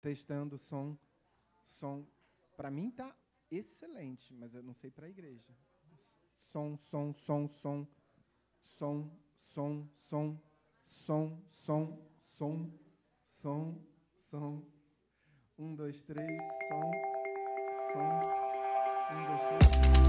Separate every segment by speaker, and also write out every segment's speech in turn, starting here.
Speaker 1: Testando som. Som. Para mim tá excelente, mas eu não sei para a igreja. Som, som, som, som. Som, som, som. Som, som, som. Som, som. Um, dois, três. Som, som. Um, dois, três.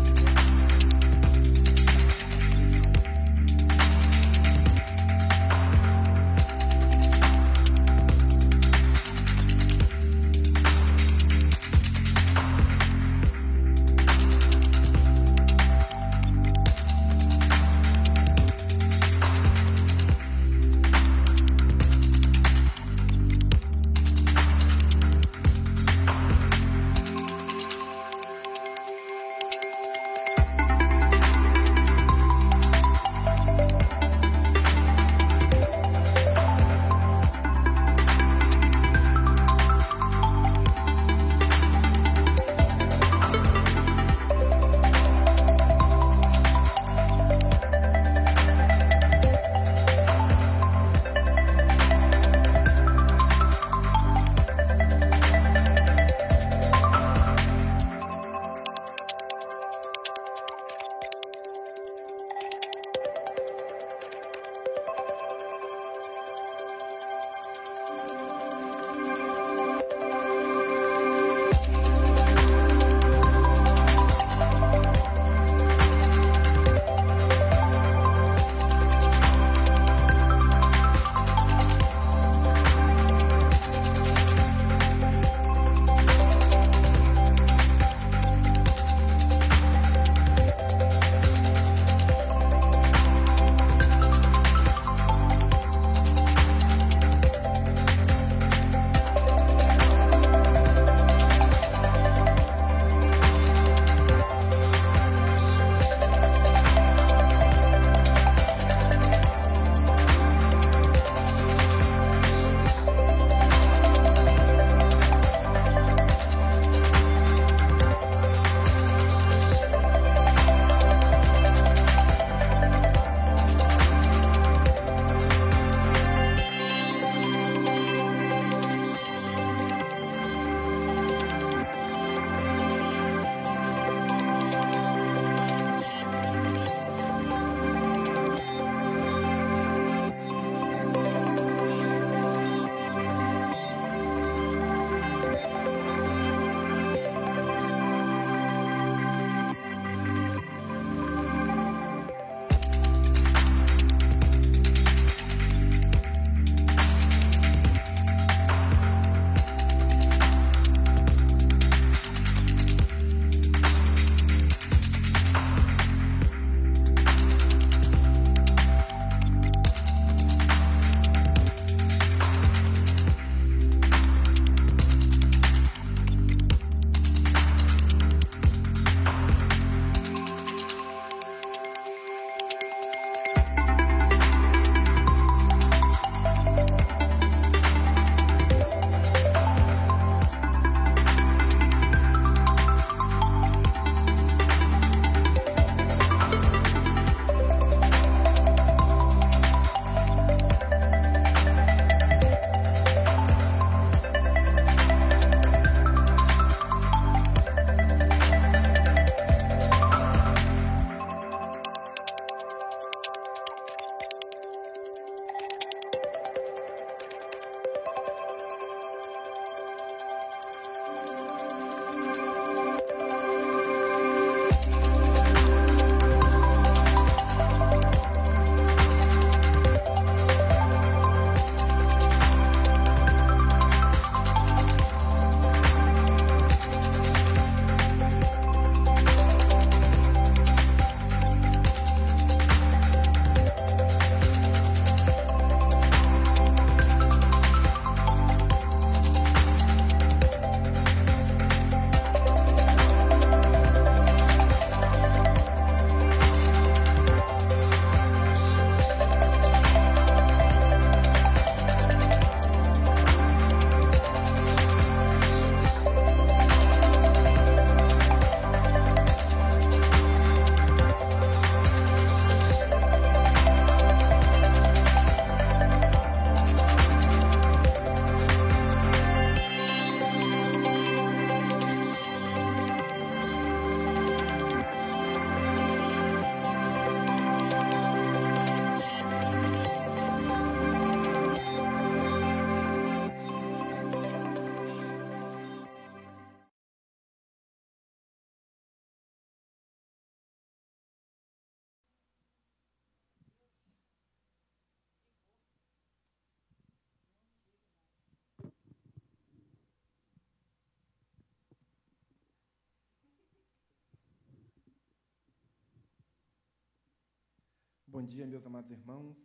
Speaker 1: Bom dia, meus amados irmãos.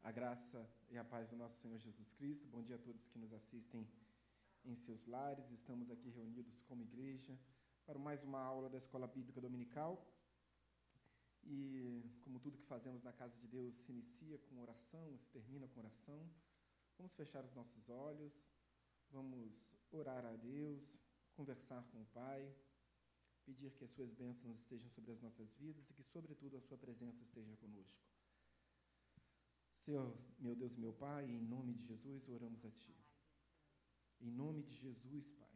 Speaker 1: A graça e a paz do nosso Senhor Jesus Cristo. Bom dia a todos que nos assistem em seus lares. Estamos aqui reunidos como igreja para mais uma aula da Escola Bíblica Dominical. E como tudo que fazemos na casa de Deus se inicia com oração, se termina com oração, vamos fechar os nossos olhos, vamos orar a Deus, conversar com o Pai pedir que as suas bênçãos estejam sobre as nossas vidas e que, sobretudo, a sua presença esteja conosco. Senhor, meu Deus meu Pai, em nome de Jesus, oramos a Ti. Em nome de Jesus, Pai,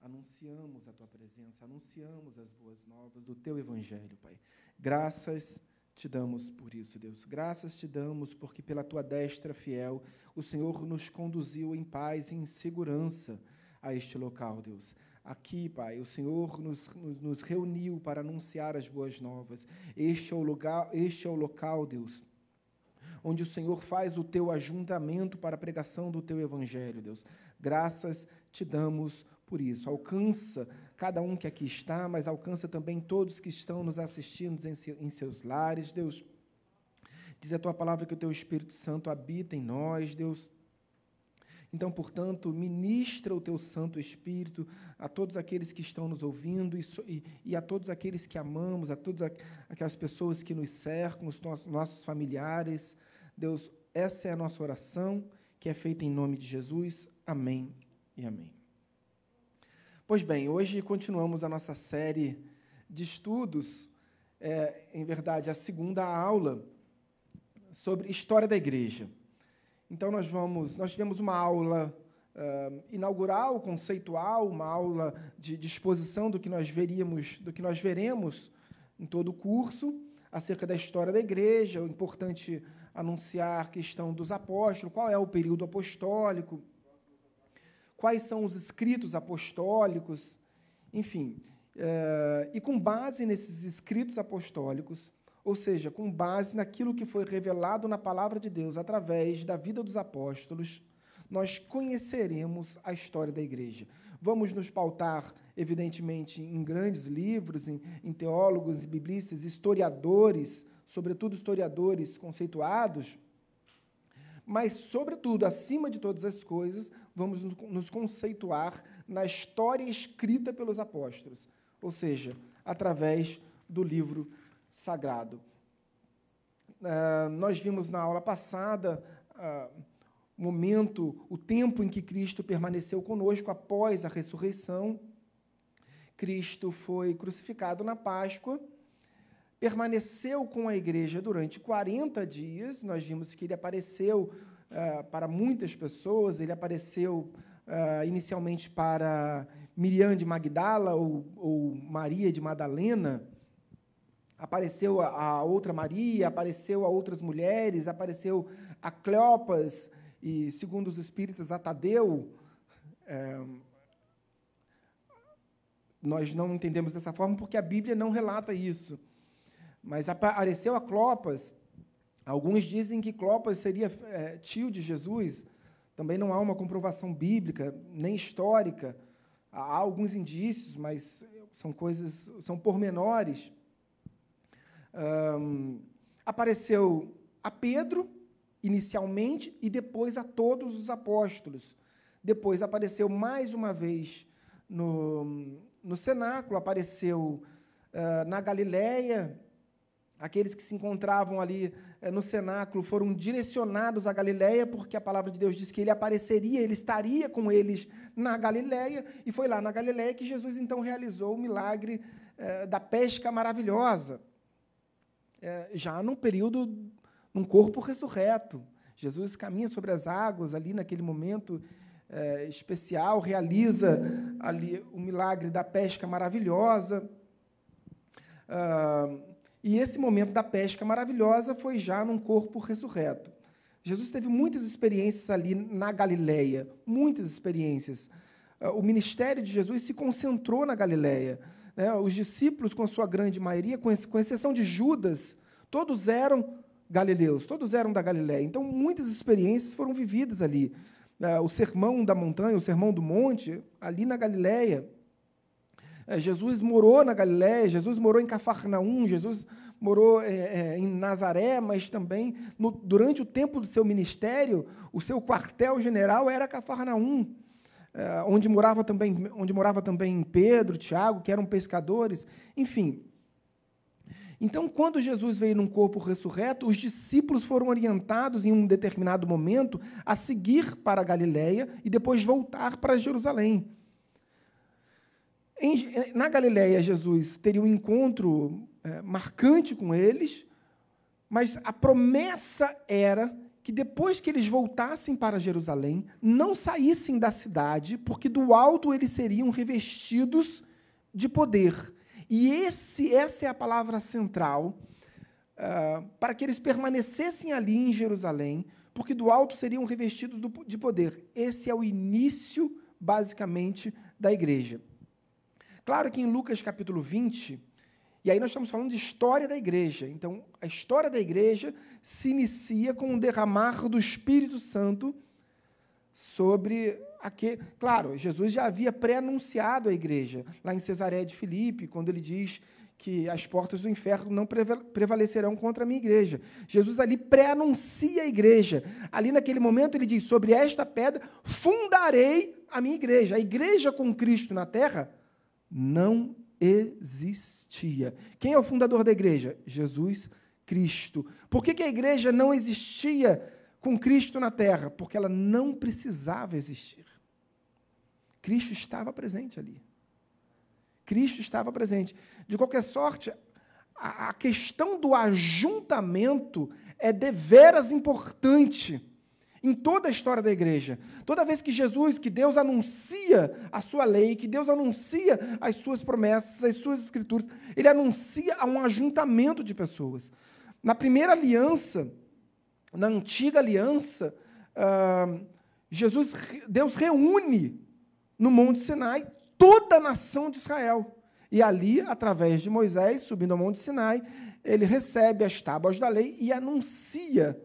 Speaker 1: anunciamos a Tua presença, anunciamos as boas novas do Teu Evangelho, Pai. Graças te damos por isso, Deus. Graças te damos porque, pela Tua destra fiel, o Senhor nos conduziu em paz e em segurança a este local, Deus. Aqui, Pai, o Senhor nos, nos, nos, reuniu para anunciar as boas novas. Este é o lugar, este é o local, Deus, onde o Senhor faz o teu ajuntamento para a pregação do teu evangelho, Deus. Graças te damos por isso. Alcança cada um que aqui está, mas alcança também todos que estão nos assistindo em, em seus lares, Deus. Diz a tua palavra que o teu Espírito Santo habita em nós, Deus então, portanto, ministra o teu Santo Espírito a todos aqueles que estão nos ouvindo e, e a todos aqueles que amamos, a todas aquelas pessoas que nos cercam, os nossos, familiares. Deus, essa é a nossa oração, que é feita em nome de Jesus. Amém e amém. Pois bem, hoje continuamos a nossa série de estudos, é, em verdade, a segunda aula sobre história da igreja. Então nós vamos, nós tivemos uma aula uh, inaugural, conceitual, uma aula de, de exposição do que nós veríamos, do que nós veremos em todo o curso acerca da história da igreja, o importante anunciar a questão dos apóstolos, qual é o período apostólico, quais são os escritos apostólicos, enfim. Uh, e com base nesses escritos apostólicos, ou seja, com base naquilo que foi revelado na palavra de Deus através da vida dos apóstolos, nós conheceremos a história da igreja. Vamos nos pautar, evidentemente, em grandes livros, em, em teólogos e biblistas, historiadores, sobretudo historiadores conceituados, mas, sobretudo, acima de todas as coisas, vamos nos conceituar na história escrita pelos apóstolos, ou seja, através do livro sagrado. Uh, nós vimos na aula passada uh, o momento, o tempo em que Cristo permaneceu conosco após a ressurreição. Cristo foi crucificado na Páscoa, permaneceu com a igreja durante 40 dias. Nós vimos que ele apareceu uh, para muitas pessoas, ele apareceu inicialmente para Miriam de Magdala ou, ou Maria de Madalena apareceu a, a, outra Maria, apareceu a outras mulheres, apareceu a Cleopas e, segundo os espíritas, a Tadeu. É, nós não entendemos dessa forma porque a Bíblia não relata isso. Mas apareceu a Clopas. Alguns dizem que Clopas seria é, tio de Jesus. Também não há uma comprovação bíblica, nem histórica. Há alguns indícios, mas são coisas, são pormenores um, apareceu a Pedro, inicialmente, e depois a todos os apóstolos. Depois apareceu mais uma vez no, no cenáculo, apareceu uh, na Galiléia. Aqueles que se encontravam ali uh, no cenáculo foram direcionados à Galiléia, porque a palavra de Deus diz que ele apareceria, ele estaria com eles na Galiléia, e foi lá na Galiléia que Jesus então realizou o milagre uh, da pesca maravilhosa é, já num período, num corpo ressurreto. Jesus caminha sobre as águas ali naquele momento é, especial, realiza ali o milagre da pesca maravilhosa. Ah, e esse momento da pesca maravilhosa foi já num corpo ressurreto. Jesus teve muitas experiências ali na Galileia, muitas experiências. Ah, o ministério de Jesus se concentrou na Galileia. Né? Os discípulos, com sua grande maioria, com exceção de Judas, todos eram galileus, todos eram da Galiléia. Então, muitas experiências foram vividas ali. Ah, o sermão da montanha, o sermão do monte, ali na Galiléia. É, Jesus morou na Galiléia, Jesus morou em Cafarnaum, Jesus morou é, é, em Nazaré, mas também no, durante o tempo do seu ministério, o seu quartel-general era Cafarnaum, é, onde morava também, onde morava também Pedro, Tiago, que eram pescadores, enfim. Então, quando Jesus veio num corpo ressurreto, os discípulos foram orientados em um determinado momento a seguir para a Galiléia e depois voltar para Jerusalém. Em, na Galiléia, Jesus teria um encontro é, marcante com eles, mas a promessa era que depois que eles voltassem para Jerusalém, não saíssem da cidade, porque do alto eles seriam revestidos de poder. E esse, essa é a palavra central uh, para que eles permanecessem ali em Jerusalém, porque do alto seriam revestidos do, de poder. Esse é o início, basicamente, da igreja. Claro que em Lucas capítulo 20, e aí nós estamos falando de história da igreja. Então, a história da igreja se inicia com o derramar do Espírito Santo sobre aquele. Claro, Jesus já havia pré-anunciado a igreja, lá em Cesareia de Filipe, quando ele diz que as portas do inferno não prevalecerão contra a minha igreja. Jesus ali pré-anuncia a igreja. Ali naquele momento ele diz: Sobre esta pedra fundarei a minha igreja. A igreja com Cristo na terra não existia. Quem é o fundador da igreja? Jesus Cristo. Por que, que a igreja não existia com Cristo na terra? Porque ela não precisava existir. Cristo estava presente ali. Cristo estava presente. De qualquer sorte, a, a questão do ajuntamento é deveras importante em toda a história da igreja. Toda vez que Jesus, que Deus anuncia a sua lei, que Deus anuncia as suas promessas, as suas escrituras, ele anuncia a um ajuntamento de pessoas. Na primeira aliança, na antiga aliança, uh, Jesus, Deus reúne no Monte Sinai toda a nação de Israel. E ali, através de Moisés, subindo ao Monte Sinai, ele recebe as tábuas da lei e anuncia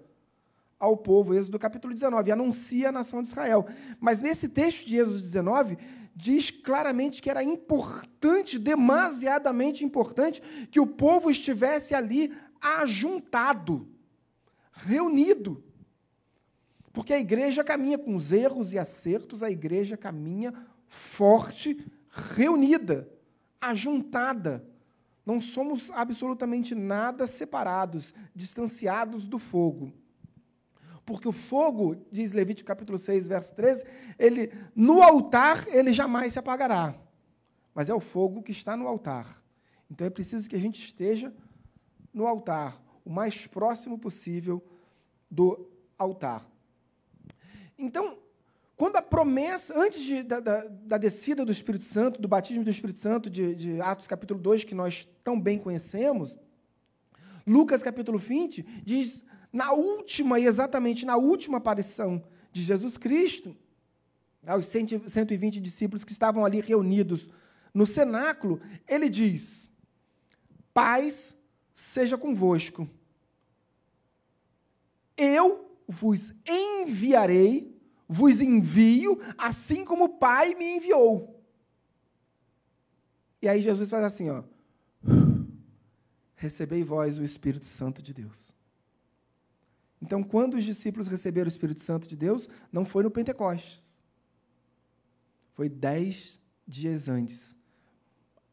Speaker 1: ao povo, Êxodo capítulo 19, e anuncia a nação de Israel. Mas nesse texto de Êxodo 19, diz claramente que era importante, demasiadamente importante, que o povo estivesse ali ajuntado, reunido. Porque a igreja caminha com os erros e acertos, a igreja caminha forte, reunida, ajuntada. Não somos absolutamente nada separados, distanciados do fogo porque o fogo, diz Levítico capítulo 6, verso 13, ele no altar ele jamais se apagará. Mas é o fogo que está no altar. Então é preciso que a gente esteja no altar, o mais próximo possível do altar. Então, quando a promessa, antes de, da, da, da, descida do Espírito Santo, do batismo do Espírito Santo, de, de Atos capítulo 2, que nós tão bem conhecemos, Lucas capítulo 20 diz na última, e exatamente na última aparição de Jesus Cristo, aos 120 discípulos que estavam ali reunidos no cenáculo, ele diz: Paz seja convosco. Eu vos enviarei, vos envio, assim como o Pai me enviou. E aí Jesus faz assim, ó. Recebei vós o Espírito Santo de Deus. Então, quando os discípulos receberam o Espírito Santo de Deus, não foi no Pentecostes. Foi dez dias antes.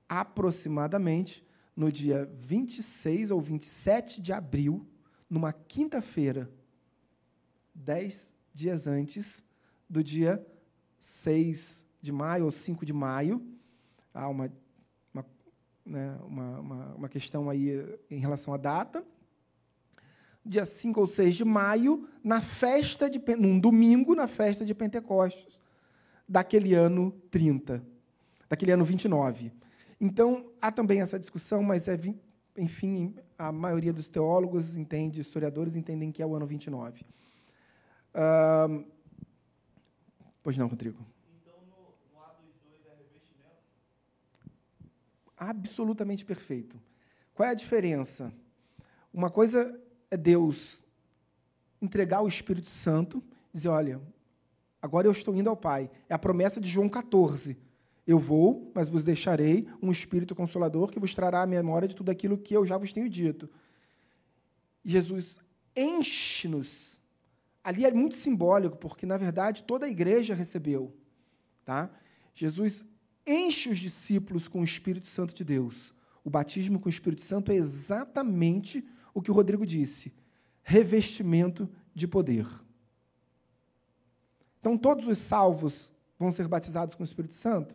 Speaker 1: Aproximadamente no dia 26 ou 27 de abril, numa quinta-feira, dez dias antes do dia 6 de maio ou 5 de maio. Há uma, uma, né, uma, uma, uma questão aí em relação à data dia 5 ou 6 de maio, na festa de num domingo, na festa de Pentecostes, daquele ano 30, daquele ano 29. Então, há também essa discussão, mas é enfim, a maioria dos teólogos entende, historiadores entendem que é o ano 29. Uh, pois não, Rodrigo. Então, no, no Atos 2 é revestimento? Absolutamente perfeito. Qual é a diferença? Uma coisa é Deus entregar o Espírito Santo, dizer: olha, agora eu estou indo ao Pai. É a promessa de João 14. Eu vou, mas vos deixarei um Espírito Consolador que vos trará a memória de tudo aquilo que eu já vos tenho dito. Jesus enche-nos. Ali é muito simbólico, porque, na verdade, toda a igreja recebeu. Tá? Jesus enche os discípulos com o Espírito Santo de Deus. O batismo com o Espírito Santo é exatamente o que o Rodrigo disse: revestimento de poder. Então, todos os salvos vão ser batizados com o Espírito Santo?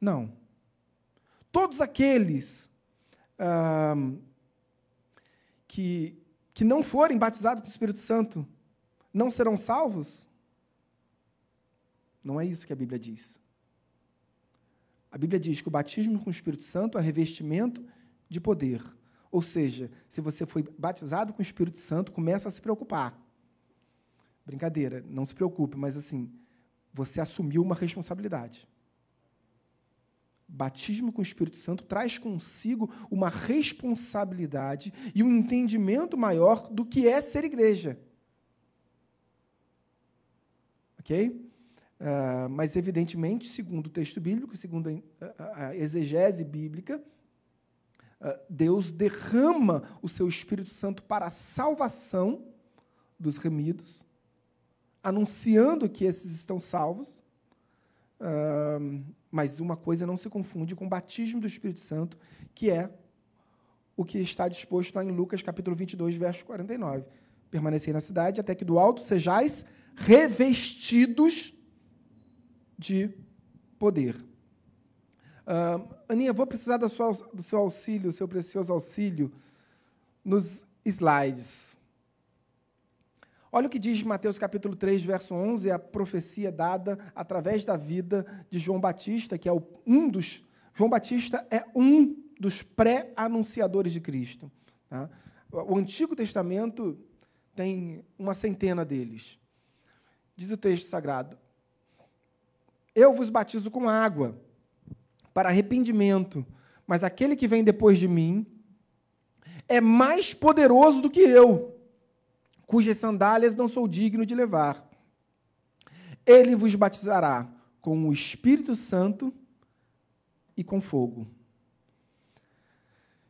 Speaker 1: Não. Todos aqueles ah, que, que não forem batizados com o Espírito Santo não serão salvos? Não é isso que a Bíblia diz. A Bíblia diz que o batismo com o Espírito Santo é revestimento de poder. Ou seja, se você foi batizado com o Espírito Santo, começa a se preocupar. Brincadeira, não se preocupe, mas assim, você assumiu uma responsabilidade. Batismo com o Espírito Santo traz consigo uma responsabilidade e um entendimento maior do que é ser igreja. Ok? Uh, mas, evidentemente, segundo o texto bíblico, segundo a, a exegese bíblica, Deus derrama o seu Espírito Santo para a salvação dos remidos, anunciando que esses estão salvos. Uh, mas uma coisa não se confunde com o batismo do Espírito Santo, que é o que está disposto lá em Lucas capítulo 22, verso 49. Permanecei na cidade até que do alto sejais revestidos de poder. Uh, Aninha, vou precisar do seu, do seu auxílio, seu precioso auxílio, nos slides. Olha o que diz Mateus capítulo 3, verso 11, a profecia dada através da vida de João Batista, que é um dos. João Batista é um dos pré-anunciadores de Cristo. Tá? O Antigo Testamento tem uma centena deles. Diz o texto sagrado: eu vos batizo com água para arrependimento, mas aquele que vem depois de mim é mais poderoso do que eu, cujas sandálias não sou digno de levar. Ele vos batizará com o Espírito Santo e com fogo.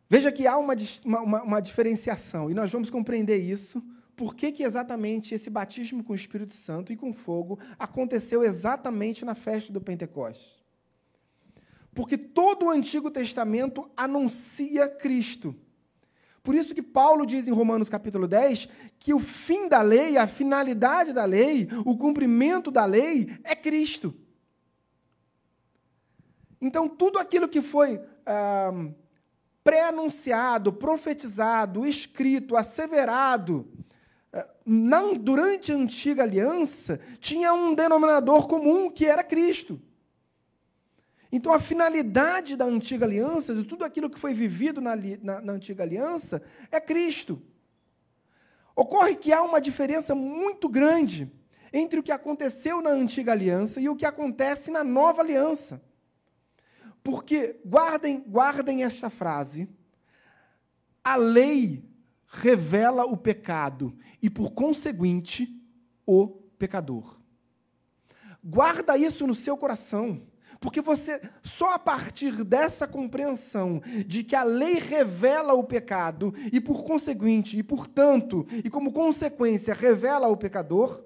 Speaker 1: Veja que há uma, uma, uma, diferenciação, e nós vamos compreender isso por que, que exatamente esse batismo com o Espírito Santo e com fogo aconteceu exatamente na festa do Pentecostes. Porque todo o Antigo Testamento anuncia Cristo. Por isso que Paulo diz em Romanos capítulo 10 que o fim da lei, a finalidade da lei, o cumprimento da lei é Cristo. Então, tudo aquilo que foi ah, pré-anunciado, profetizado, escrito, asseverado, na, durante a antiga aliança, tinha um denominador comum que era Cristo. Então, a finalidade da antiga aliança, de tudo aquilo que foi vivido na, na, na antiga aliança, é Cristo. Ocorre que há uma diferença muito grande entre o que aconteceu na antiga aliança e o que acontece na nova aliança. Porque, guardem, guardem esta frase, a lei revela o pecado e, por conseguinte, o pecador. Guarda isso no seu coração, porque você, só a partir dessa compreensão de que a lei revela o pecado e, por conseguinte, e portanto, e como consequência, revela o pecador,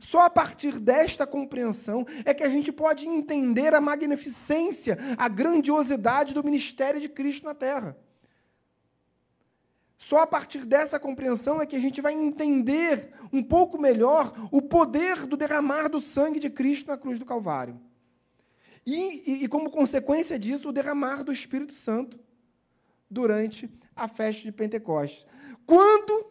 Speaker 1: só a partir desta compreensão é que a gente pode entender a magnificência, a grandiosidade do ministério de Cristo na terra. Só a partir dessa compreensão é que a gente vai entender um pouco melhor o poder do derramar do sangue de Cristo na cruz do Calvário. E, e, e, como consequência disso, o derramar do Espírito Santo durante a festa de Pentecostes. Quando,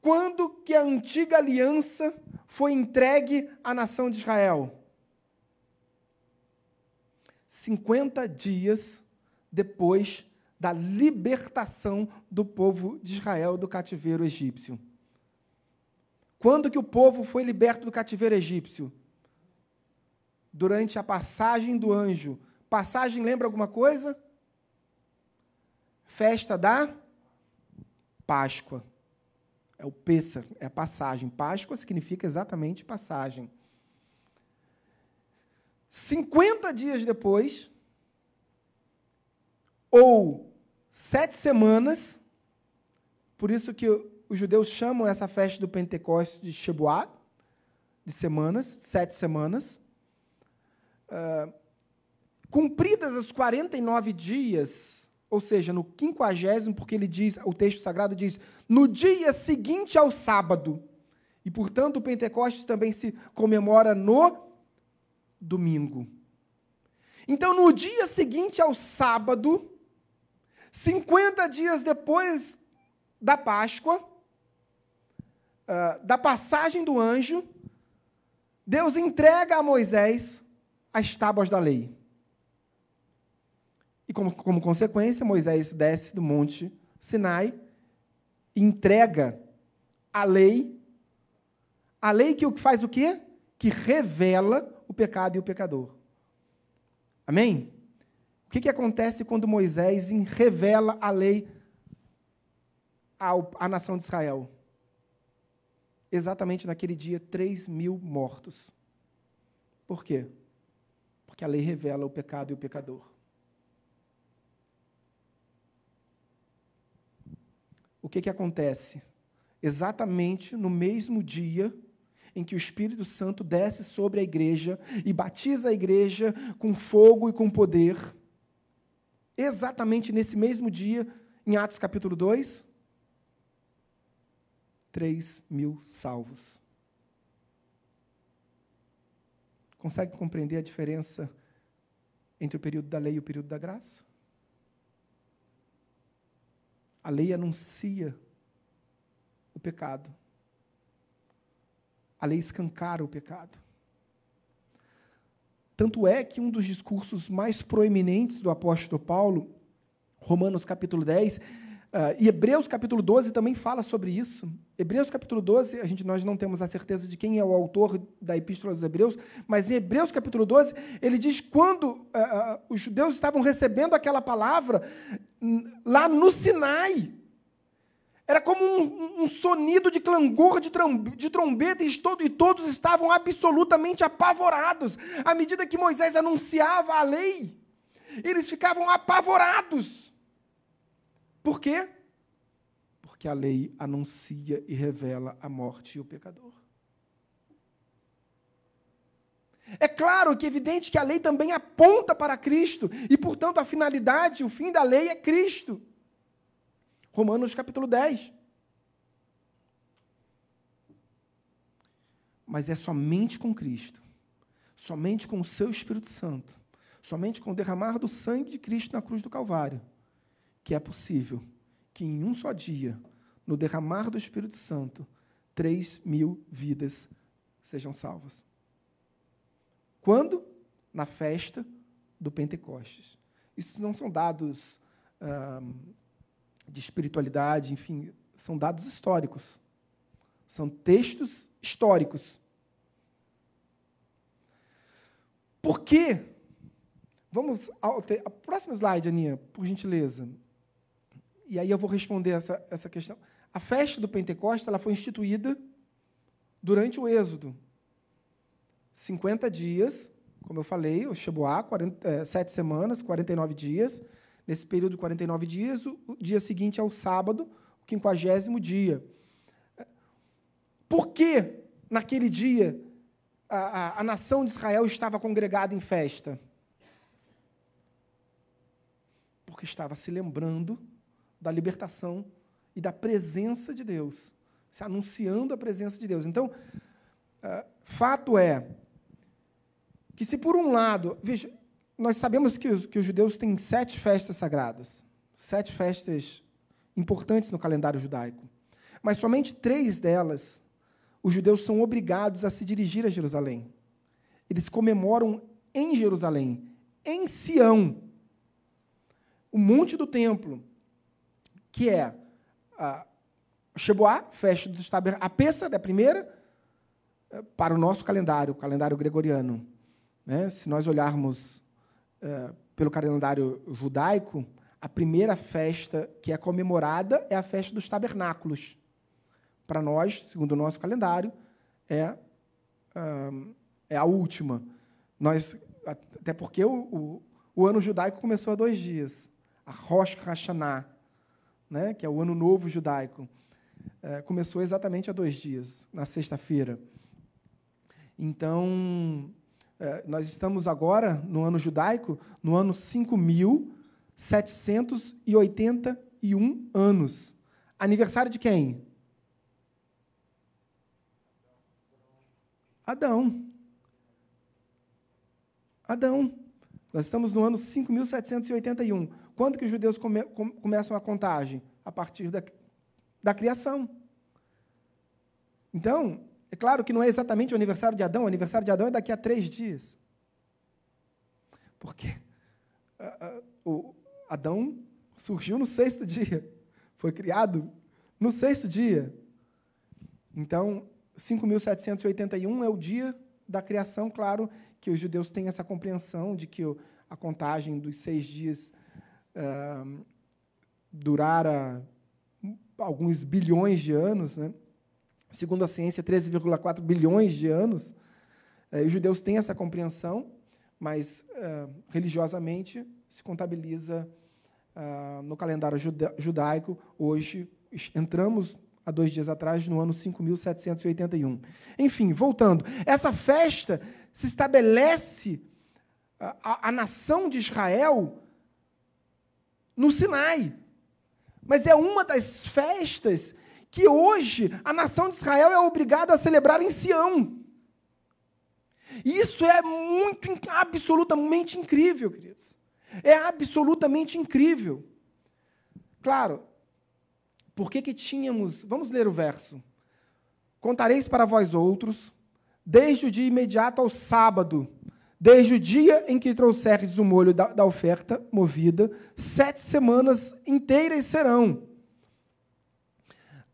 Speaker 1: quando que a antiga aliança foi entregue à nação de Israel? 50 dias depois da libertação do povo de Israel do cativeiro egípcio. Quando que o povo foi liberto do cativeiro egípcio? Durante a passagem do anjo. Passagem lembra alguma coisa? Festa da Páscoa. É o Pêssar, é a passagem. Páscoa significa exatamente passagem. 50 dias depois, ou sete semanas, por isso que os judeus chamam essa festa do Pentecostes de Shebuat, de semanas, sete semanas. Cumpridas as 49 dias, ou seja, no quinquagésimo, porque ele diz, o texto sagrado diz, no dia seguinte ao sábado. E, portanto, o Pentecostes também se comemora no domingo. Então, no dia seguinte ao sábado, 50 dias depois da Páscoa, uh, da passagem do anjo, Deus entrega a Moisés as tábuas da lei. E como, como consequência, Moisés desce do monte Sinai e entrega a lei, a lei que faz o quê? Que revela o pecado e o pecador. Amém? O que, que acontece quando Moisés revela a lei à, nação de Israel? Exatamente naquele dia, 3 mil mortos. Por quê? Porque a lei revela o pecado e o pecador. O que, que acontece? Exatamente no mesmo dia em que o Espírito Santo desce sobre a igreja e batiza a igreja com fogo e com poder exatamente nesse mesmo dia, em Atos capítulo 2, 3 mil salvos. Consegue compreender a diferença entre o período da lei e o período da graça? A lei anuncia o pecado. A lei escancara o pecado. Tanto é que um dos discursos mais proeminentes do apóstolo Paulo, Romanos capítulo 10, uh, e Hebreus capítulo 12 também fala sobre isso. Hebreus capítulo 12, a gente, nós não temos a certeza de quem é o autor da Epístola dos Hebreus, mas em Hebreus capítulo 12, ele diz quando uh, uh, os judeus estavam recebendo aquela palavra lá no Sinai, era como um, um sonido de clangor de, de trombeta e, todo, e todos estavam absolutamente apavorados. À medida que Moisés anunciava a lei, eles ficavam apavorados. Por quê? Porque a lei anuncia e revela a morte e o pecador. É claro que é evidente que a lei também aponta para Cristo, e, portanto, a finalidade, o fim da lei é Cristo. Romanos capítulo 10. Mas é somente com Cristo, somente com o seu Espírito Santo, somente com o derramar do sangue de Cristo na cruz do Calvário, que é possível que em um só dia, no derramar do Espírito Santo, três mil vidas sejam salvas. Quando? Na festa do Pentecostes. Isso não são dados ah, de espiritualidade, enfim, são dados históricos. São textos históricos. Por quê? Vamos ao a próximo slide, Aninha, por gentileza. E aí eu vou responder essa, essa questão. A festa do Pentecostes ela foi instituída durante o Êxodo. 50 dias, como eu falei, o Shebuá, 40, é, sete semanas, 49 dias. Nesse período de 49 dias, o dia seguinte é o sábado, o quinquagésimo dia. Por que, naquele dia, a, a, a nação de Israel estava congregada em festa? Porque estava se lembrando da libertação e da presença de Deus, se anunciando a presença de Deus. Então, uh, fato é que se por um lado, veja, nós sabemos que os, que os judeus têm sete festas sagradas, sete festas importantes no calendário judaico. Mas somente três delas, os judeus são obrigados a se dirigir a Jerusalém. Eles comemoram em Jerusalém, em Sião, o monte do templo, que é a Shebuá, festa dos tabernáculos, a Pessa, da primeira, eh, para o nosso calendário, o calendário gregoriano. Né? Se nós olharmos é, pelo calendário judaico, a primeira festa que é comemorada é a festa dos tabernáculos. Para nós, segundo o nosso calendário, é, é a última. Nós até porque o, o, o, ano judaico começou há dois dias. A Rosh Hashanah, né, que é o ano novo judaico, é, começou exatamente há dois dias, na sexta-feira. Então, é, nós estamos agora, no ano judaico, no ano 5.781 anos. Aniversário de quem? Adão. Adão. Nós estamos no ano 5.781. Quando que os judeus come, com, começam a contagem? A partir da, da criação. Então, é claro que não é exatamente o aniversário de Adão, o aniversário de Adão é daqui a três dias. Porque uh, uh, Adão surgiu no sexto dia, foi criado no sexto dia. Então, 5.781 é o dia da criação, claro que os judeus têm essa compreensão de que a contagem dos seis dias uh, durara alguns bilhões de anos, né? segundo a ciência, 13,4 bilhões de anos. Eh, os judeus têm essa compreensão, mas eh, religiosamente se contabiliza ah, no calendário judaico. Hoje entramos há dois dias atrás no ano 5.781. Enfim, voltando, essa festa se estabelece a, a, a nação de Israel no Sinai. Mas é uma das festas que hoje a nação de Israel é obrigada a celebrar em Sião. Isso é muito, absolutamente incrível, queridos. É absolutamente incrível. Claro, por que, que tínhamos. Vamos ler o verso. Contareis para vós outros, desde o dia imediato ao sábado, desde o dia em que trouxerdes o molho da, da oferta movida, sete semanas inteiras serão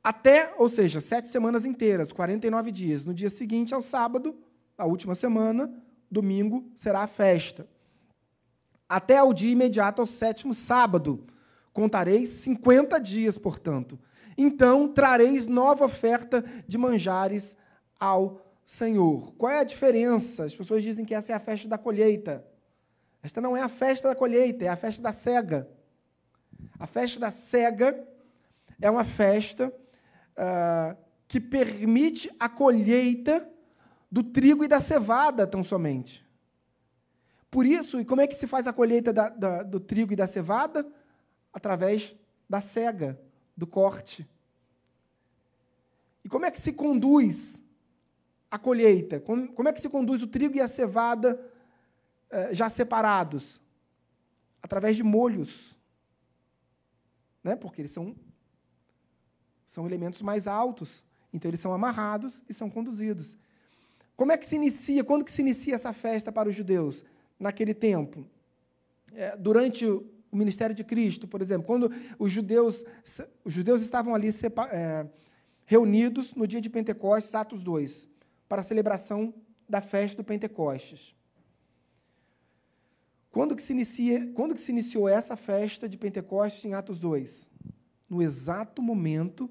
Speaker 1: até, ou seja, sete semanas inteiras, 49 dias. No dia seguinte ao sábado, a última semana, domingo, será a festa. Até ao dia imediato ao sétimo sábado. Contareis 50 dias, portanto. Então trareis nova oferta de manjares ao Senhor. Qual é a diferença? As pessoas dizem que essa é a festa da colheita. Esta não é a festa da colheita, é a festa da cega. A festa da cega é uma festa uh, que permite a colheita do trigo e da cevada, tão somente. Por isso, e como é que se faz a colheita da, da, do trigo e da cevada? Através da cega, do corte. E como é que se conduz a colheita? Como, como é que se conduz o trigo e a cevada eh, já separados? Através de molhos. Né? Porque eles são são elementos mais altos, então eles são amarrados e são conduzidos. Como é que se inicia? Quando que se inicia essa festa para os judeus naquele tempo? É, durante o ministério de Cristo, por exemplo, quando os judeus, os judeus estavam ali é, reunidos no dia de Pentecostes, Atos 2, para a celebração da festa do Pentecostes. Quando que se, inicia, quando que se iniciou essa festa de Pentecostes em Atos 2? no exato momento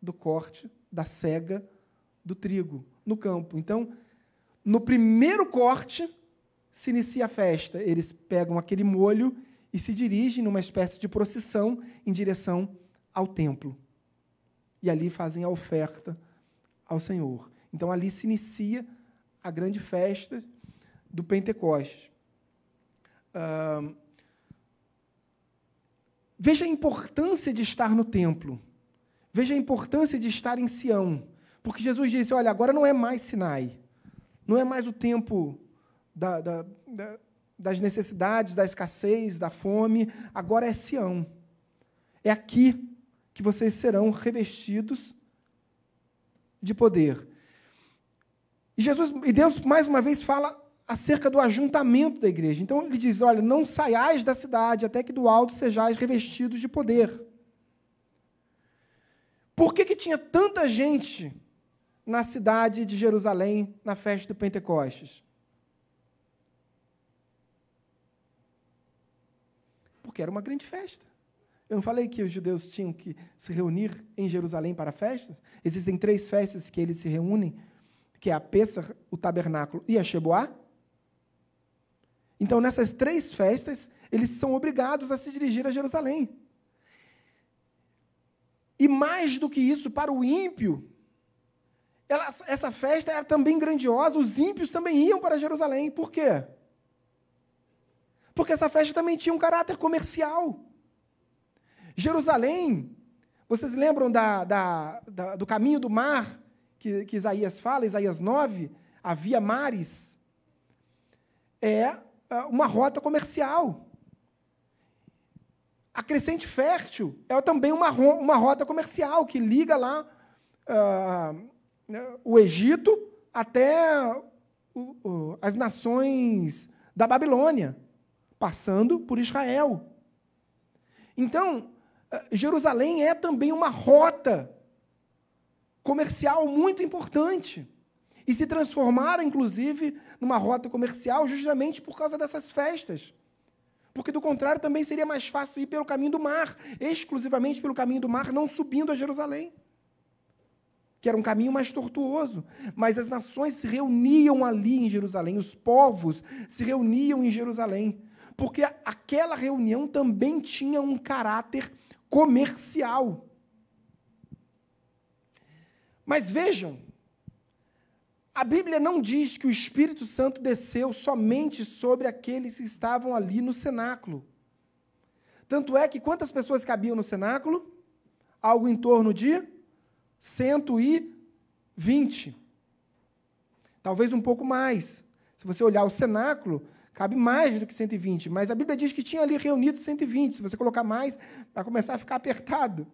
Speaker 1: do corte, da cega do trigo no campo. Então, no primeiro corte, se inicia a festa. Eles pegam aquele molho e se dirigem numa espécie de procissão em direção ao templo. E ali fazem a oferta ao Senhor. Então ali se inicia a grande festa do Pentecostes. Uh, Veja a importância de estar no templo. Veja a importância de estar em Sião. Porque Jesus disse: olha, agora não é mais Sinai. Não é mais o tempo da, da, da, das necessidades, da escassez, da fome. Agora é Sião. É aqui que vocês serão revestidos de poder. E Jesus e Deus mais uma vez fala acerca do ajuntamento da igreja. Então ele diz: olha, não saiais da cidade até que do alto sejais revestidos de poder. Por que, que tinha tanta gente na cidade de Jerusalém na festa do Pentecostes? Porque era uma grande festa. Eu não falei que os judeus tinham que se reunir em Jerusalém para festas? Existem três festas que eles se reúnem, que é a Pêssar, o tabernáculo e a Sheboá. Então, nessas três festas, eles são obrigados a se dirigir a Jerusalém. E mais do que isso, para o ímpio, ela, essa festa era também grandiosa, os ímpios também iam para Jerusalém. Por quê? Porque essa festa também tinha um caráter comercial. Jerusalém, vocês lembram da, da, da, do caminho do mar que, que Isaías fala, Isaías 9? Havia mares. É, uma rota comercial. A Crescente Fértil é também uma, uma rota comercial que liga lá uh, o Egito até as nações da Babilônia, passando por Israel. Então, ah, Jerusalém é também uma rota comercial muito importante. E se transformaram, inclusive, numa rota comercial justamente por causa dessas festas. Porque, do contrário, também seria mais fácil ir pelo caminho do mar, exclusivamente pelo caminho do mar, não subindo a Jerusalém, que era um caminho mais tortuoso. Mas as nações se reuniam ali em Jerusalém, os povos se reuniam em Jerusalém, porque aquela reunião também tinha um caráter comercial. Mas vejam, a Bíblia não diz que o Espírito Santo desceu somente sobre aqueles que estavam ali no cenáculo. Tanto é que quantas pessoas cabiam no cenáculo? Algo em torno de 120. Talvez um pouco mais. Se você olhar o cenáculo, cabe mais do que 120, mas a Bíblia diz que tinha ali reunido 120. Se você colocar mais, vai começar a ficar apertado.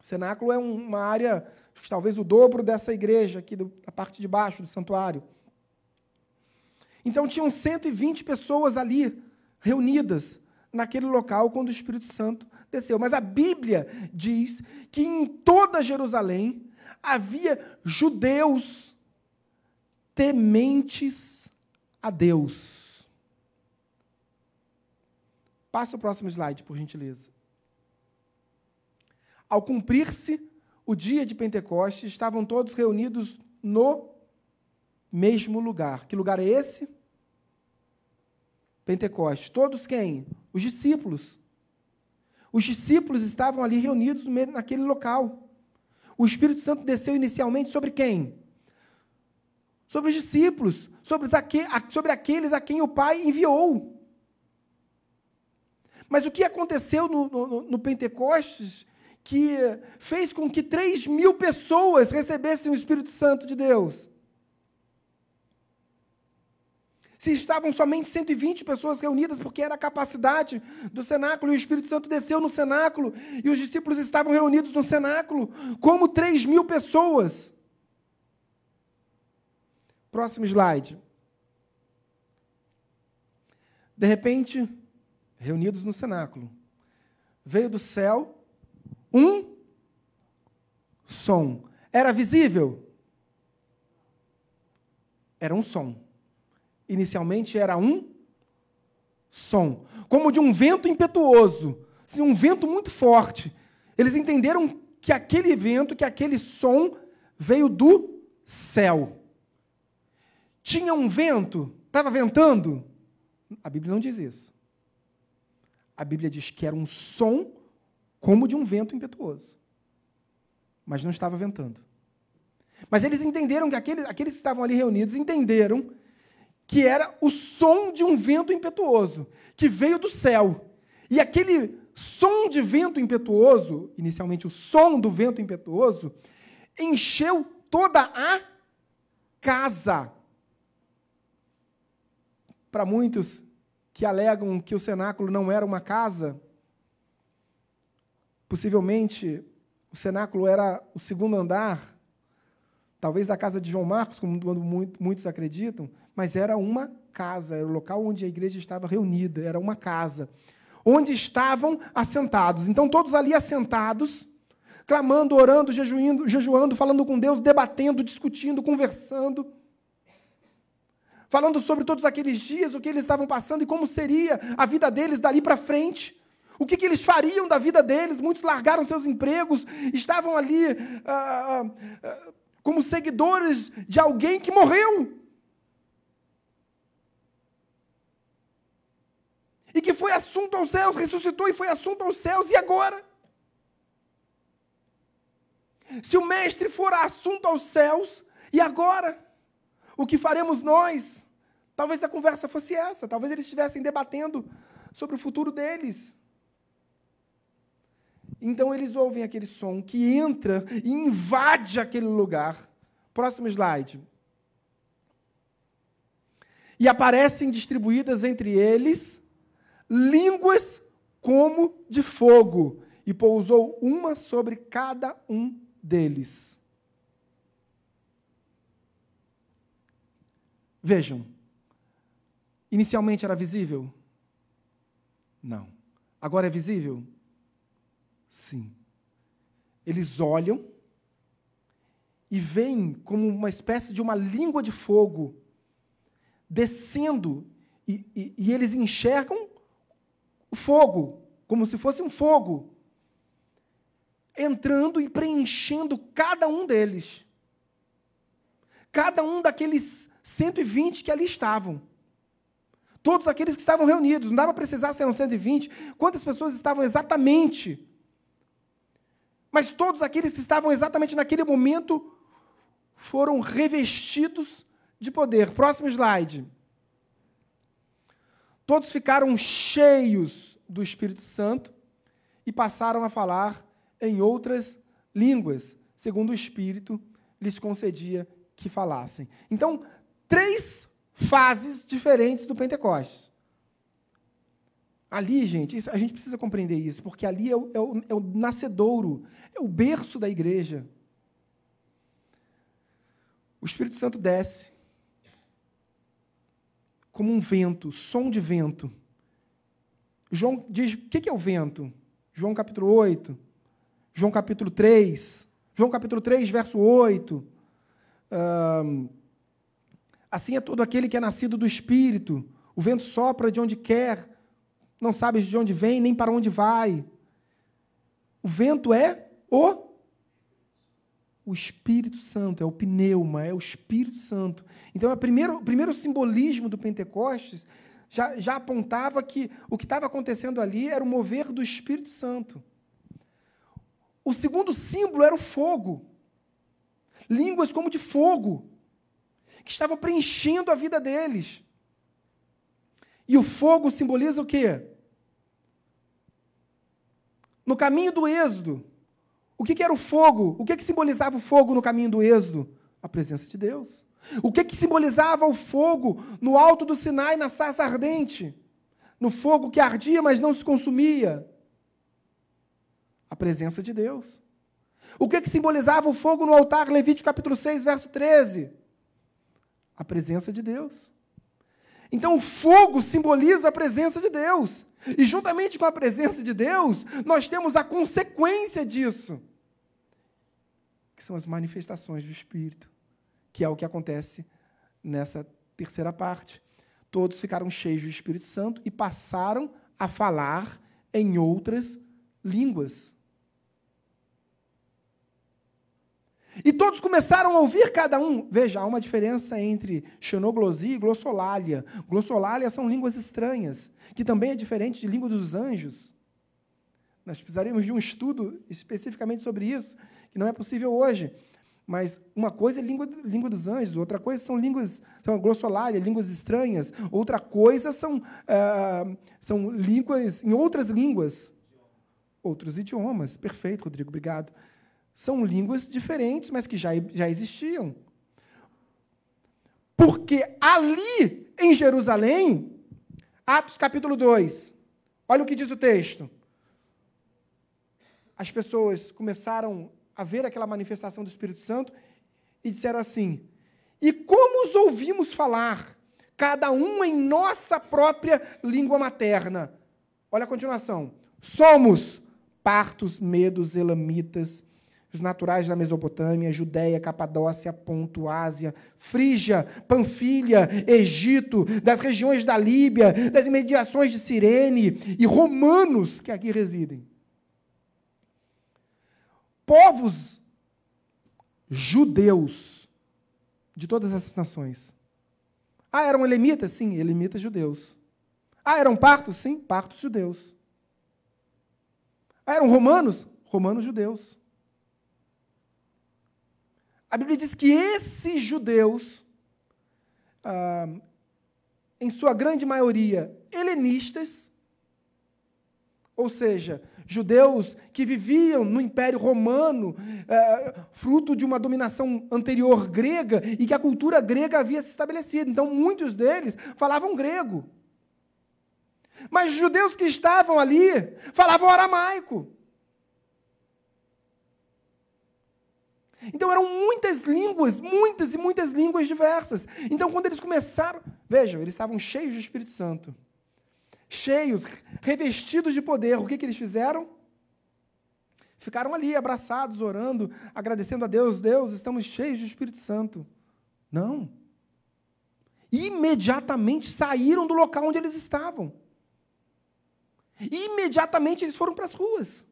Speaker 1: O cenáculo é uma área acho que talvez o dobro dessa igreja aqui, do, da parte de baixo do santuário. Então tinham 120 pessoas ali reunidas naquele local quando o Espírito Santo desceu. Mas a Bíblia diz que em toda Jerusalém havia judeus tementes a Deus. Passa o próximo slide, por gentileza. Ao cumprir-se o dia de Pentecostes, estavam todos reunidos no mesmo lugar. Que lugar é esse? Pentecostes. Todos quem? Os discípulos. Os discípulos estavam ali reunidos naquele local. O Espírito Santo desceu inicialmente sobre quem? Sobre os discípulos, sobre, sobre aqueles a quem o Pai enviou. Mas o que aconteceu no, no, no Pentecostes que fez com que 3 mil pessoas recebessem o Espírito Santo de Deus. Se estavam somente 120 pessoas reunidas, porque era a capacidade do cenáculo, e o Espírito Santo desceu no cenáculo, e os discípulos estavam reunidos no cenáculo, como 3 mil pessoas. Próximo slide. De repente, reunidos no cenáculo, veio do céu um som. Era visível? Era um som. Inicialmente era um som, como de um vento impetuoso, assim, um vento muito forte. Eles entenderam que aquele vento, que aquele som veio do céu. Tinha um vento, estava ventando? A Bíblia não diz isso. A Bíblia diz que era um som como de um vento impetuoso. Mas não estava ventando. Mas eles entenderam que aqueles, aqueles que estavam ali reunidos entenderam que era o som de um vento impetuoso, que veio do céu. E aquele som de vento impetuoso, inicialmente o som do vento impetuoso, encheu toda a casa. Para muitos que alegam que o cenáculo não era uma casa, Possivelmente, o cenáculo era o segundo andar, talvez da casa de João Marcos, como muitos acreditam, mas era uma casa, era o local onde a igreja estava reunida, era uma casa, onde estavam assentados. Então, todos ali assentados, clamando, orando, jejuindo, jejuando, falando com Deus, debatendo, discutindo, conversando falando sobre todos aqueles dias, o que eles estavam passando e como seria a vida deles dali para frente. O que, que, eles fariam da vida deles? Muitos largaram seus empregos, estavam ali ah, ah, ah, como seguidores de alguém que morreu. e que foi assunto aos céus, ressuscitou e foi assunto aos céus, e agora? Se o Mestre for assunto aos céus, e agora? O que faremos nós? Talvez a conversa fosse essa, talvez eles estivessem debatendo sobre o futuro deles. Então eles ouvem aquele som que entra e invade aquele lugar. Próximo slide. E aparecem distribuídas entre eles línguas como de fogo, e pousou uma sobre cada um deles. Vejam, inicialmente era visível? Não. Agora é visível? Sim. Eles olham e veem como uma espécie de uma língua de fogo descendo, e, e, e eles enxergam o fogo, como se fosse um fogo, entrando e preenchendo cada um deles. Cada um daqueles 120 que ali estavam. Todos aqueles que estavam reunidos, não dava para precisar ser 120, quantas pessoas estavam exatamente. Mas todos aqueles que estavam exatamente naquele momento foram revestidos de poder. Próximo slide. Todos ficaram cheios do Espírito Santo e passaram a falar em outras línguas, segundo o Espírito lhes concedia que falassem. Então, três fases diferentes do Pentecostes. Ali, gente, a gente precisa compreender isso, porque ali é o, é, o, é o nascedouro, é o berço da igreja. O Espírito Santo desce como um vento, som de vento. João diz: o que é o vento? João capítulo 8, João capítulo 3, João capítulo 3, verso 8. assim é todo aquele que é nascido do Espírito. O vento sopra de onde quer, não sabes de onde vem, nem para onde vai. O vento é o o Espírito Santo, é o pneuma, é o Espírito Santo. Então, é o primeiro, o primeiro simbolismo do Pentecostes já, já apontava que o que estava acontecendo ali era o mover do Espírito Santo. O segundo símbolo era o fogo. Línguas como de fogo, que estava preenchendo a vida deles. E o fogo simboliza o quê? No caminho do Êxodo, o que, que era o fogo? O que, que simbolizava o fogo no caminho do Êxodo? A presença de Deus. O que, que simbolizava o fogo no alto do Sinai, na sarça ardente? No fogo que ardia, mas não se consumia? A presença de Deus. O que, que simbolizava o fogo no altar? Levítico capítulo 6, verso 13. A presença de Deus. Então, o fogo simboliza a presença de Deus. E juntamente com a presença de Deus, nós temos a consequência disso que são as manifestações do Espírito, que é o que acontece nessa terceira parte. Todos ficaram cheios do Espírito Santo e passaram a falar em outras línguas. E todos começaram a ouvir cada um. Veja, há uma diferença entre xenoglosia e glossolalia. Glossolalia são línguas estranhas, que também é diferente de língua dos anjos. Nós precisaríamos de um estudo especificamente sobre isso que não é possível hoje. Mas uma coisa é língua, língua dos anjos, outra coisa são línguas, são glossolária, línguas estranhas, outra coisa são, ah, são línguas em outras línguas, outros idiomas. Perfeito, Rodrigo, obrigado. São línguas diferentes, mas que já, já existiam. Porque ali em Jerusalém, Atos capítulo 2, olha o que diz o texto. As pessoas começaram a ver aquela manifestação do Espírito Santo e disseram assim: E como os ouvimos falar, cada um em nossa própria língua materna? Olha a continuação. Somos partos, medos, elamitas, os naturais da Mesopotâmia, Judéia, Capadócia, Ponto, Ásia, Frígia, Panfilha, Egito, das regiões da Líbia, das imediações de Cirene e romanos que aqui residem povos judeus de todas essas nações. Ah, eram elemitas? Sim, elemitas judeus. Ah, eram partos? Sim, partos judeus. Ah, eram romanos? Romanos judeus. A Bíblia diz que esses judeus, ah, em sua grande maioria helenistas, ou seja, judeus que viviam no Império Romano, é, fruto de uma dominação anterior grega, e que a cultura grega havia se estabelecido. Então, muitos deles falavam grego. Mas judeus que estavam ali falavam aramaico. Então eram muitas línguas, muitas e muitas línguas diversas. Então, quando eles começaram, vejam, eles estavam cheios do Espírito Santo cheios, revestidos de poder, o que, que eles fizeram? Ficaram ali abraçados, orando, agradecendo a Deus. Deus, estamos cheios do Espírito Santo. Não. Imediatamente saíram do local onde eles estavam. Imediatamente eles foram para as ruas.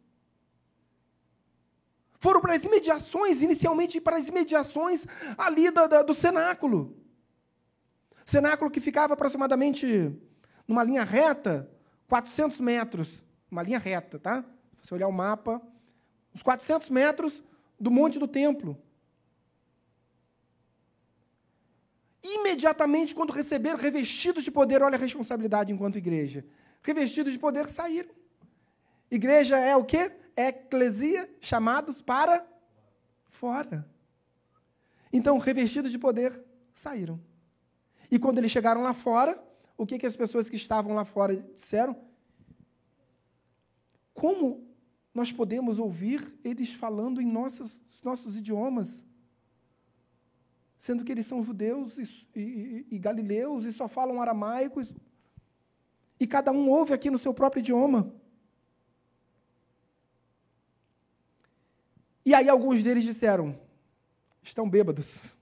Speaker 1: Foram para as imediações, inicialmente para as imediações ali do, do, do cenáculo. Cenáculo que ficava aproximadamente numa linha reta, 400 metros, uma linha reta, tá? Se você olhar o mapa, uns 400 metros do monte do templo. Imediatamente, quando receberam revestidos de poder, olha a responsabilidade enquanto igreja. Revestidos de poder saíram. Igreja é o quê? Eclesia, chamados para fora. Então, revestidos de poder, saíram. E quando eles chegaram lá fora, o que, que as pessoas que estavam lá fora disseram? Como nós podemos ouvir eles falando em nossas, nossos idiomas? Sendo que eles são judeus e, e, e galileus e só falam aramaico, e cada um ouve aqui no seu próprio idioma. E aí alguns deles disseram: estão bêbados.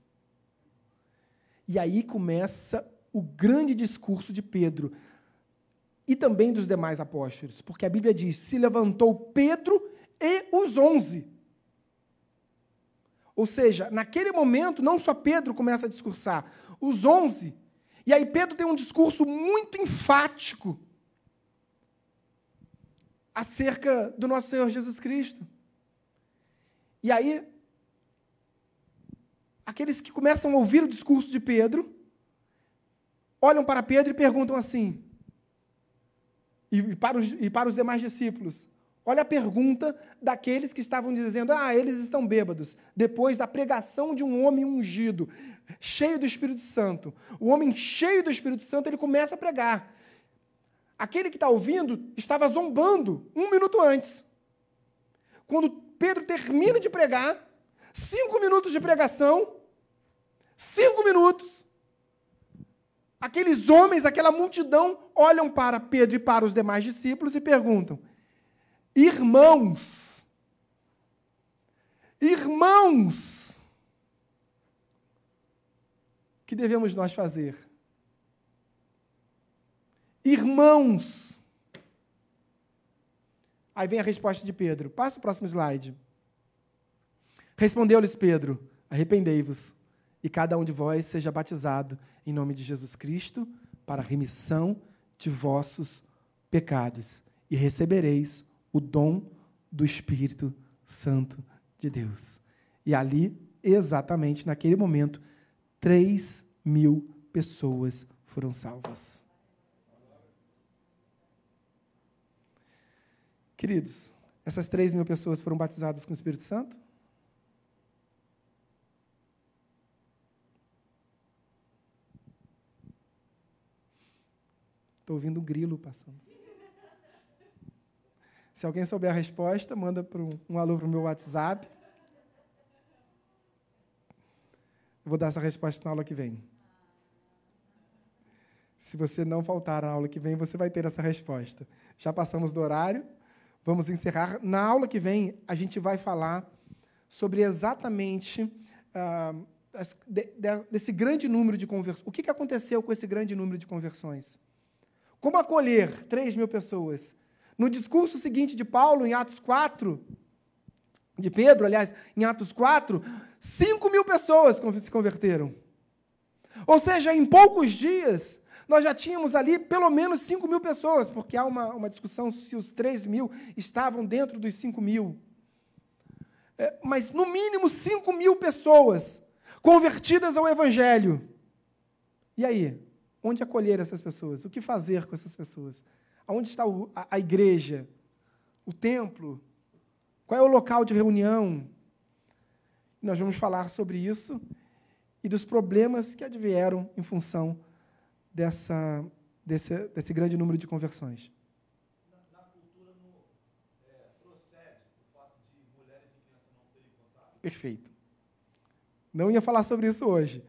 Speaker 1: E aí começa o grande discurso de Pedro e também dos demais apóstolos, porque a Bíblia diz: se levantou Pedro e os onze. Ou seja, naquele momento, não só Pedro começa a discursar, os onze. E aí Pedro tem um discurso muito enfático acerca do nosso Senhor Jesus Cristo. E aí, aqueles que começam a ouvir o discurso de Pedro, olham para Pedro e perguntam assim, e para os, e para os demais discípulos: olha a pergunta daqueles que estavam dizendo, ah, eles estão bêbados, depois da pregação de um homem ungido, cheio do Espírito Santo. O homem cheio do Espírito Santo, ele começa a pregar. Aquele que está ouvindo estava zombando um minuto antes. Quando Pedro termina de pregar, cinco minutos de pregação, cinco minutos, Aqueles homens, aquela multidão, olham para Pedro e para os demais discípulos e perguntam: Irmãos, irmãos, que devemos nós fazer? Irmãos. Aí vem a resposta de Pedro. Passa o próximo slide. Respondeu-lhes Pedro: Arrependei-vos e cada um de vós seja batizado em nome de Jesus Cristo para a remissão de vossos pecados e recebereis o dom do Espírito Santo de Deus. E ali, exatamente naquele momento, três mil pessoas foram salvas. Queridos, essas três mil pessoas foram batizadas com o Espírito Santo? Estou ouvindo o grilo passando. Se alguém souber a resposta, manda um, um alô para o meu WhatsApp. Eu vou dar essa resposta na aula que vem. Se você não faltar na aula que vem, você vai ter essa resposta. Já passamos do horário, vamos encerrar. Na aula que vem, a gente vai falar sobre exatamente uh, desse grande número de conversões. O que aconteceu com esse grande número de conversões? Como acolher 3 mil pessoas? No discurso seguinte de Paulo, em Atos 4, de Pedro, aliás, em Atos 4, 5 mil pessoas se converteram. Ou seja, em poucos dias, nós já tínhamos ali pelo menos 5 mil pessoas, porque há uma, uma discussão se os 3 mil estavam dentro dos 5 mil. É, mas, no mínimo, 5 mil pessoas convertidas ao Evangelho. E aí? Onde acolher essas pessoas? O que fazer com essas pessoas? Onde está a, a igreja? O templo? Qual é o local de reunião? Nós vamos falar sobre isso e dos problemas que advieram em função dessa, desse, desse grande número de conversões. Na, na cultura no, é, procede o fato de mulheres e crianças não terem contato? Perfeito. Não ia falar sobre isso hoje.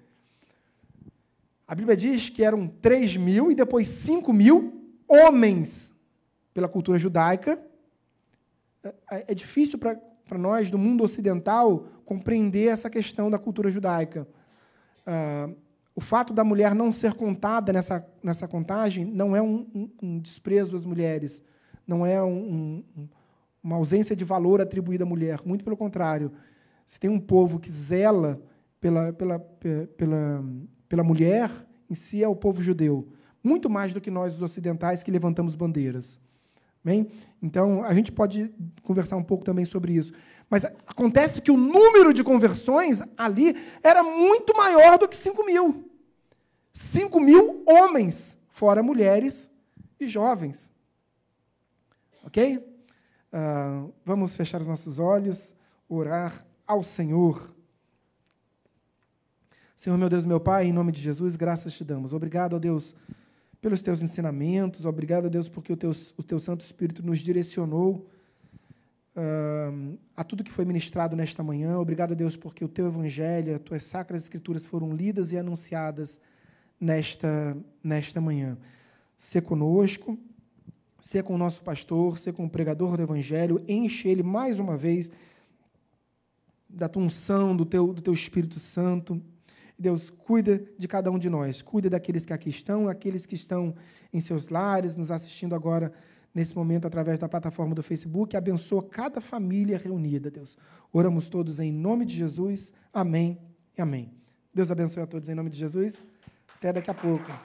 Speaker 1: A Bíblia diz que eram 3 mil e depois 5 mil homens pela cultura judaica. É, é, é difícil para nós, do mundo ocidental, compreender essa questão da cultura judaica. Uh, o fato da mulher não ser contada nessa, nessa contagem não é um, um, um desprezo às mulheres, não é um, uma ausência de valor atribuída à mulher. Muito pelo contrário. Se tem um povo que zela pela, pela, pela, pela mulher, em si é o povo judeu. Muito mais do que nós, os ocidentais, que levantamos bandeiras. Bem? Então, a gente pode conversar um pouco também sobre isso. Mas acontece que o número de conversões ali era muito maior do que 5 mil. 5 mil homens, fora mulheres e jovens. Ok? Uh, vamos fechar os nossos olhos, orar ao Senhor. Senhor, meu Deus, meu Pai, em nome de Jesus, graças te damos. Obrigado, ó Deus, pelos teus ensinamentos. Obrigado, ó Deus, porque o teu, o teu Santo Espírito nos direcionou uh, a tudo que foi ministrado nesta manhã. Obrigado, Deus, porque o teu evangelho, as tuas sacras escrituras foram lidas e anunciadas nesta, nesta manhã. Ser conosco, ser com o nosso pastor, ser com o pregador do evangelho, enche ele mais uma vez da tua unção, do teu, do teu Espírito Santo. Deus, cuida de cada um de nós, cuida daqueles que aqui estão, aqueles que estão em seus lares, nos assistindo agora nesse momento através da plataforma do Facebook. Abençoa cada família reunida, Deus. Oramos todos em nome de Jesus. Amém e amém. Deus abençoe a todos em nome de Jesus. Até daqui a pouco.